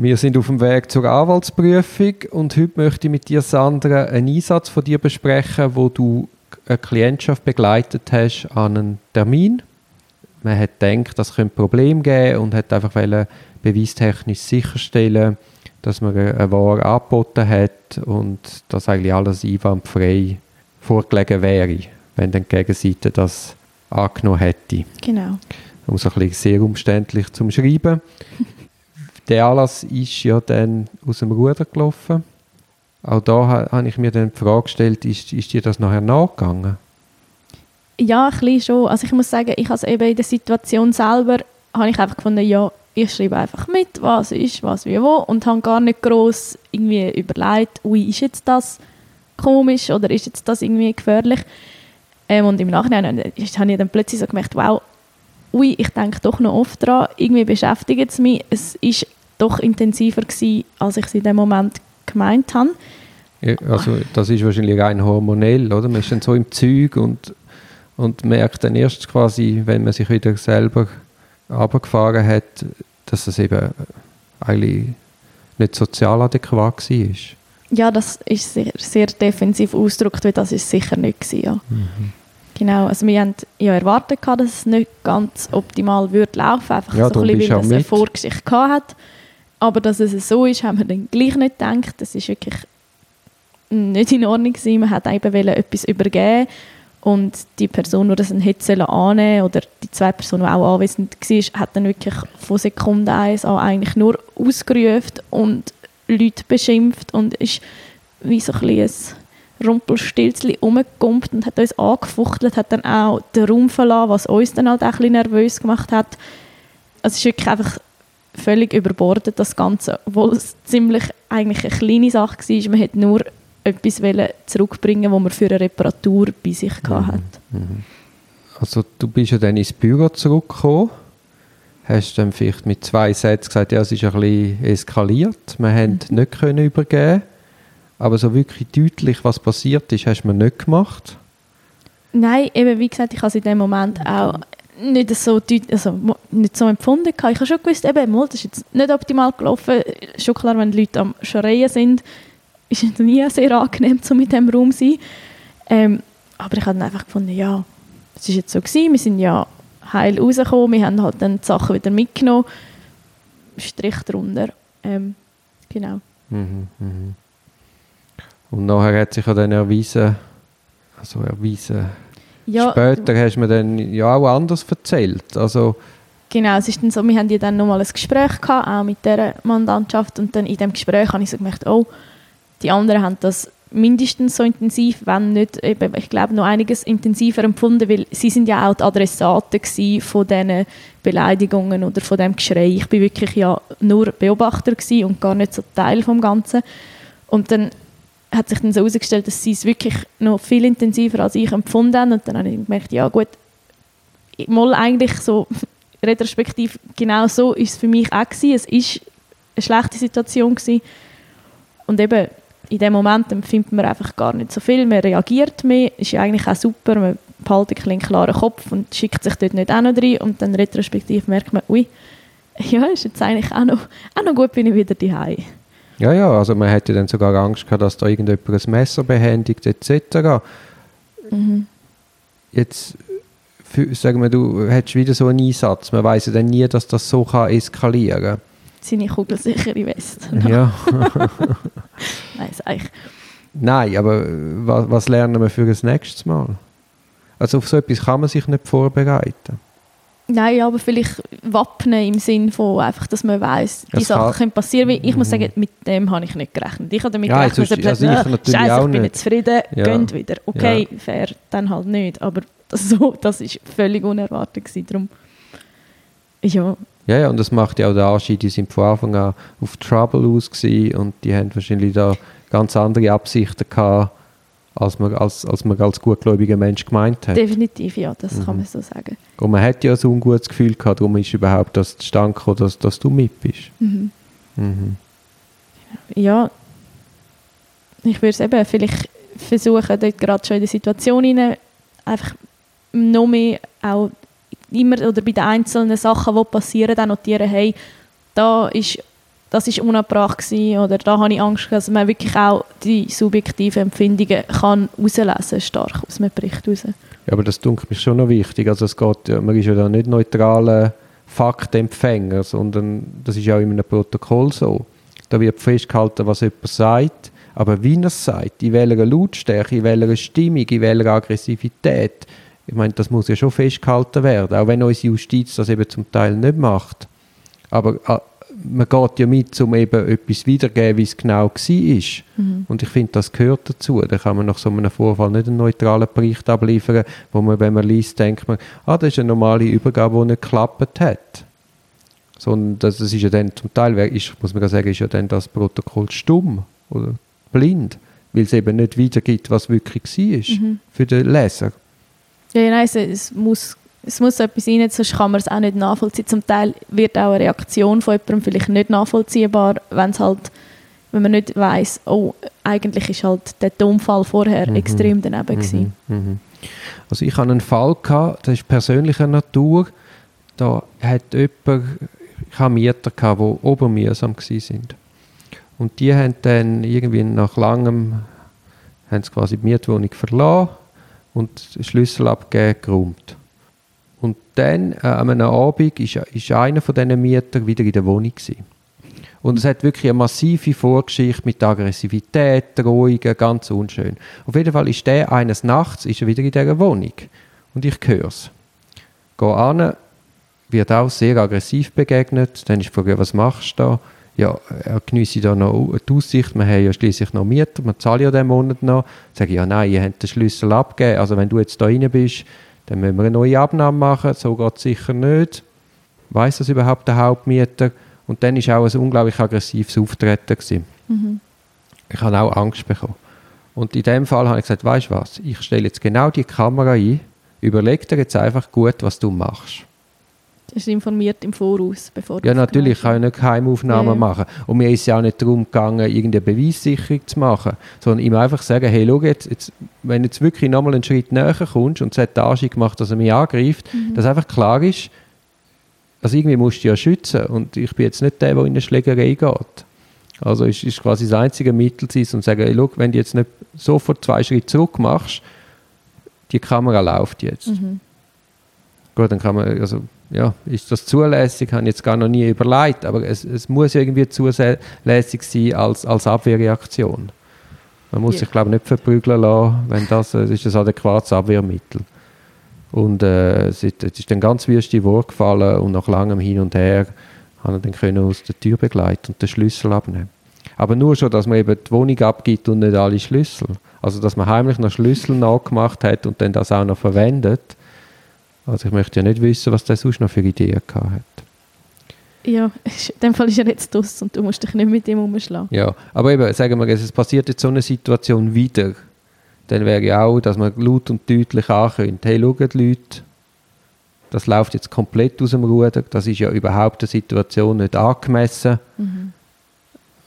Wir sind auf dem Weg zur Anwaltsprüfung und heute möchte ich mit dir, Sandra, einen Einsatz von dir besprechen, wo du eine Klientschaft begleitet hast an einen Termin. Man hat gedacht, das könnte ein Problem geben und hat einfach beweistechnisch sicherstellen, dass man eine Ware angeboten hat und dass eigentlich alles einwandfrei vorgelegen wäre, wenn dann die Gegenseite das angenommen hätte. Genau. Um so ein bisschen sehr umständlich zu schreiben. Der Anlass ist ja dann aus dem Ruder gelaufen. Auch da habe ich mir dann die Frage gestellt, ist, ist dir das nachher nachgegangen? Ja, ein bisschen schon. Also ich muss sagen, ich habe eben in der Situation selber, habe ich einfach gefunden, ja, ich schreibe einfach mit, was ist, was, wie, wo und habe gar nicht groß irgendwie überlegt, ui, ist jetzt das komisch oder ist jetzt das irgendwie gefährlich? Ähm, und im Nachhinein habe ich dann plötzlich so gemerkt, wow, ui, ich denke doch noch oft daran, irgendwie beschäftigt es mich. Es ist doch intensiver gewesen, als ich es in dem Moment gemeint habe. Ja, also das ist wahrscheinlich rein hormonell, oder? Man ist dann so im Zeug und, und merkt dann erst quasi, wenn man sich wieder selber runtergefahren hat, dass es eben eigentlich nicht sozial adäquat war. Ja, das ist sehr, sehr defensiv ausgedrückt, weil das ist sicher nicht gewesen, ja. Mhm. Genau, also wir haben ja erwartet, dass es nicht ganz optimal würde laufen, einfach ja, so ein bisschen, weil es eine Vorgeschichte hat. Aber dass es so ist, haben wir dann gleich nicht gedacht. Das ist wirklich nicht in Ordnung gewesen. Man hat eben etwas übergeben und die Person, die das dann hätte annehmen oder die zwei Personen, die auch anwesend waren, hat dann wirklich von Sekunde eins an eigentlich nur ausgerufen und Leute beschimpft und ist wie so ein bisschen Rumpelstilzchen rumgekumpelt und hat uns angefuchtelt, hat dann auch den Raum verlassen, was uns dann halt auch ein bisschen nervös gemacht hat. Also es ist wirklich einfach völlig überbordet, das Ganze, obwohl es ziemlich eigentlich eine kleine Sache war. Man hätte nur etwas zurückbringen was man für eine Reparatur bei sich mhm. hatte. Mhm. Also du bist ja dann ins Büro zurückgekommen, hast dann vielleicht mit zwei Sätzen gesagt, ja, es ist ein bisschen eskaliert, wir haben mhm. nicht können übergeben aber so wirklich deutlich, was passiert ist, hast du mir nicht gemacht? Nein, eben wie gesagt, ich habe es in dem Moment auch nicht so, also nicht so empfunden. Ich habe schon gewusst, eben, das ist jetzt nicht optimal gelaufen. Schon klar, wenn die Leute am Schreien sind, ist es nie sehr angenehm, so mit dem Raum zu sein. Ähm, aber ich habe dann einfach gefunden, ja, es war jetzt so gewesen, wir sind ja heil rausgekommen, wir haben halt dann die Sachen wieder mitgenommen, Strich drunter. Ähm, genau. Mhm, mh. Und nachher hat sich dann erwiesen, also erwiesen, ja, später hast du mir dann ja auch anders erzählt, also Genau, es ist dann so, wir haben ja dann nochmal ein Gespräch gehabt, auch mit dieser Mandantschaft und dann in dem Gespräch habe ich so gemerkt, oh, die anderen haben das mindestens so intensiv, wenn nicht, eben, ich glaube, noch einiges intensiver empfunden, weil sie sind ja auch die Adressaten von diesen Beleidigungen oder von dem Geschrei. Ich bin wirklich ja nur Beobachter und gar nicht so Teil vom Ganzen. Und dann hat sich dann so herausgestellt, dass sie es wirklich noch viel intensiver als ich empfunden haben. Und dann habe ich gemerkt, ja gut, mal eigentlich so retrospektiv genau so ist es für mich auch gewesen. Es ist eine schlechte Situation gewesen. Und eben in dem Moment empfindet man einfach gar nicht so viel. Man reagiert mehr, ist ja eigentlich auch super. Man behaltet einen klaren Kopf und schickt sich dort nicht auch noch rein. Und dann retrospektiv merkt man, ui, ja, ist jetzt eigentlich auch noch, auch noch gut, bin ich wieder daheim. Ja, ja, also man hätte dann sogar Angst gehabt, dass da irgendjemand ein Messer behändigt etc. Mhm. Jetzt für, sagen wir, du hättest wieder so einen Einsatz. Man weiß ja dann nie, dass das so kann eskalieren kann. Seine kugelsichere Weste. Ja. Nein, eigentlich. Nein, aber was, was lernen wir für das nächste Mal? Also auf so etwas kann man sich nicht vorbereiten. Nein, aber vielleicht wappnen im Sinn von einfach, dass man weiß, die es Sachen können passieren. Ich muss sagen, mit dem habe ich nicht gerechnet. Ich habe damit ja, gerechnet, dass also ich, Scheiße, ich bin nicht zufrieden, ja. geht wieder. Okay, ja. fair, dann halt nicht. Aber das, so, das ist völlig unerwartet gewesen. Darum, ja. Ja, ja, und das macht ja auch der Anschein, die sind von Anfang an auf Trouble aus und die haben wahrscheinlich da ganz andere Absichten gehabt, als man als, als, man als gutgläubiger Mensch gemeint hat. Definitiv, ja, das mhm. kann man so sagen. Und man hat ja so ein gutes Gefühl gehabt, darum ist überhaupt das zustande gekommen, dass, dass du mit bist. Mhm. Mhm. Ja, ich würde es eben vielleicht versuchen, dort gerade schon in der Situation rein, einfach noch mehr auch immer oder bei den einzelnen Sachen, die passieren, dann notieren, hey, da ist das ist unabbracht gewesen, oder da habe ich Angst, dass man wirklich auch die subjektiven Empfindungen kann rauslesen stark aus einem Bericht raus. Ja, aber das dunkelt mich schon noch wichtig. Also es geht, man ist ja da nicht neutraler Faktenempfänger, sondern das ist ja auch in einem Protokoll so. Da wird festgehalten, was jemand sagt, aber wie er es sagt, in welcher Lautstärke, in welcher Stimmung, in welcher Aggressivität, ich meine, das muss ja schon festgehalten werden, auch wenn unsere Justiz das eben zum Teil nicht macht. Aber äh, man geht ja mit, um eben etwas wiederzugeben, wie es genau war. Mhm. Und ich finde, das gehört dazu. Da kann man nach so einem Vorfall nicht einen neutralen Bericht abliefern, wo man, wenn man liest, denkt man, ah, das ist eine normale Übergabe, die nicht geklappt hat. Sondern das, das ist ja dann zum Teil, ist, muss man sagen, ist ja dann das Protokoll stumm oder blind, weil es eben nicht wiedergibt, was wirklich war mhm. für den Leser. Ja, nein, es, es muss es muss etwas rein, sonst kann man es auch nicht nachvollziehen. Zum Teil wird auch eine Reaktion von jemandem vielleicht nicht nachvollziehbar, wenn es halt, wenn man nicht weiß, oh, eigentlich ist halt der Tonfall vorher mhm. extrem daneben mhm. Mhm. Also ich hatte einen Fall, gehabt, das ist persönlicher Natur, da hat jemand, ich hatte Mieter, gehabt, die obermühsam waren. Und die haben dann irgendwie nach langem, haben sie quasi die Mietwohnung verlassen und Schlüssel abgegeben, geräumt. Und dann, äh, an einem Abend, ist, ist einer von diesen Mietern wieder in der Wohnung gewesen. Und es hat wirklich eine massive Vorgeschichte mit Aggressivität, Drohungen, ganz unschön. Auf jeden Fall ist der eines Nachts ist er wieder in dieser Wohnung. Und ich höre es. Gehe an, wird auch sehr aggressiv begegnet. Dann ist die Frage, was machst du da? Ja, er geniesse da noch die Aussicht, wir haben ja schließlich noch Mieter, wir zahlen ja den Monat noch. Sage ich, ja nein, ihr habt den Schlüssel abgegeben, also wenn du jetzt da rein bist, dann müssen wir eine neue Abnahme machen, so geht es sicher nicht. Weiß das überhaupt der Hauptmieter? Und dann war auch ein unglaublich aggressives Auftreten. Mhm. Ich habe auch Angst bekommen. Und in dem Fall habe ich gesagt, weißt du was, ich stelle jetzt genau die Kamera ein, überleg dir jetzt einfach gut, was du machst. Du bist informiert im Voraus, bevor Ja, natürlich, ich kann ja nicht Geheimaufnahmen ja. machen. Und mir ist ja auch nicht darum gegangen, irgendeine Beweissicherung zu machen, sondern ihm einfach sagen, hey, schau jetzt, jetzt wenn du jetzt wirklich nochmal einen Schritt näher kommst und es hat Tasche gemacht, dass er mich angreift, mhm. dass einfach klar ist, also irgendwie musst du ja schützen und ich bin jetzt nicht der, der in eine Schlägerei geht. Also ist, ist quasi das einzige Mittel zu und sagen, hey, schau, wenn du jetzt nicht sofort zwei Schritte zurück machst, die Kamera läuft jetzt. Mhm. Gut, dann kann man, also ja, ist das zulässig, habe ich jetzt gar noch nie überlegt, aber es, es muss irgendwie zulässig sein als, als Abwehrreaktion. Man muss ja. sich, glaube ich, nicht verprügeln lassen, wenn das, das ist ein adäquates Abwehrmittel. Und äh, es, ist, es ist dann ganz wüste Wort gefallen und nach langem Hin und Her hat er dann können aus der Tür begleiten und den Schlüssel abnehmen. Aber nur schon, dass man eben die Wohnung abgibt und nicht alle Schlüssel. Also, dass man heimlich noch Schlüssel nachgemacht hat und dann das auch noch verwendet, also ich möchte ja nicht wissen, was der sonst noch für Ideen gehabt hat. Ja, in dem Fall ist er jetzt draus und du musst dich nicht mit ihm umschlagen. Ja, aber eben, sagen wir, es passiert jetzt so eine Situation wieder, dann wäre ja auch, dass man laut und deutlich ankündigt, hey, schaut Leute, das läuft jetzt komplett aus dem Ruder, das ist ja überhaupt der Situation nicht angemessen. Mhm.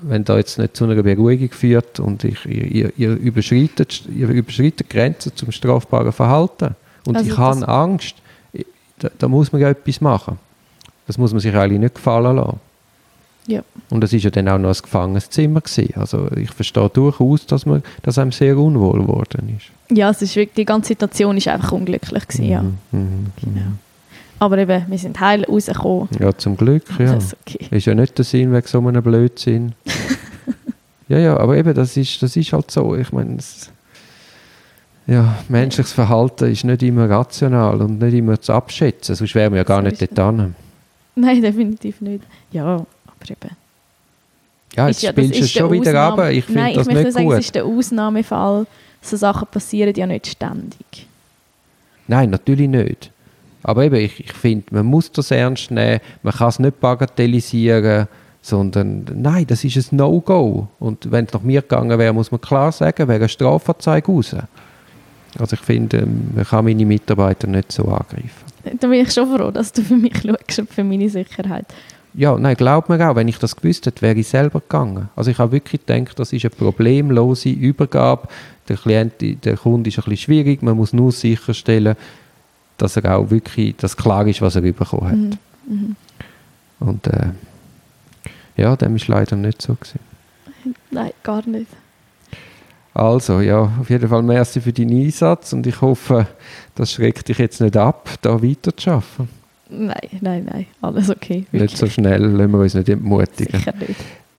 Wenn da jetzt nicht zu einer Beruhigung führt und ich, ihr, ihr, überschreitet, ihr überschreitet Grenzen zum strafbaren Verhalten. Und also ich habe Angst, da, da, muss man ja etwas machen. Das muss man sich eigentlich nicht gefallen lassen. Ja. Und das war ja dann auch noch ein Gefangenenzimmer gewesen. Also ich verstehe durchaus, dass, man, dass einem sehr unwohl geworden ist. Ja, es ist wirklich, die ganze Situation ist einfach unglücklich gewesen, ja. Mhm, mhm genau. Mhm. Aber eben, wir sind heil rausgekommen. Ja, zum Glück, ja. Das ist, okay. ist ja nicht der Sinn wegen so einem Blödsinn. ja, ja, aber eben, das ist, das ist halt so. Ich meine, ja, menschliches Verhalten ist nicht immer rational und nicht immer zu abschätzen, sonst wären wir ja gar nicht dort dran. Nein, definitiv nicht. Ja, aber eben. Ja, jetzt ja, spielst du es schon wieder ab. Ich finde das ich nicht sagen, gut. es ist der Ausnahmefall. So Sachen passieren ja nicht ständig. Nein, natürlich nicht. Aber eben, ich, ich finde, man muss das ernst nehmen. Man kann es nicht bagatellisieren, sondern nein, das ist ein No-Go. Und wenn es nach mir gegangen wäre, muss man klar sagen, wäre eine Strafanzeige raus. Also ich finde, ähm, man kann meine Mitarbeiter nicht so angreifen. Da bin ich schon froh, dass du für mich schaust und für meine Sicherheit. Ja, nein, glaub mir auch, wenn ich das gewusst hätte, wäre ich selber gegangen. Also ich habe wirklich gedacht, das ist eine problemlose Übergabe. Der Klient, der Kunde ist ein bisschen schwierig, man muss nur sicherstellen, dass er auch wirklich, dass klar ist, was er bekommen hat. Mhm. Mhm. Und äh, Ja, dem ist leider nicht so gewesen. Nein, gar nicht. Also, ja, auf jeden Fall merci für deinen Einsatz und ich hoffe, das schreckt dich jetzt nicht ab, da weiterzuarbeiten. Nein, nein, nein. Alles okay. Nicht so schnell, lassen wir uns nicht entmutigen. Sicher nicht.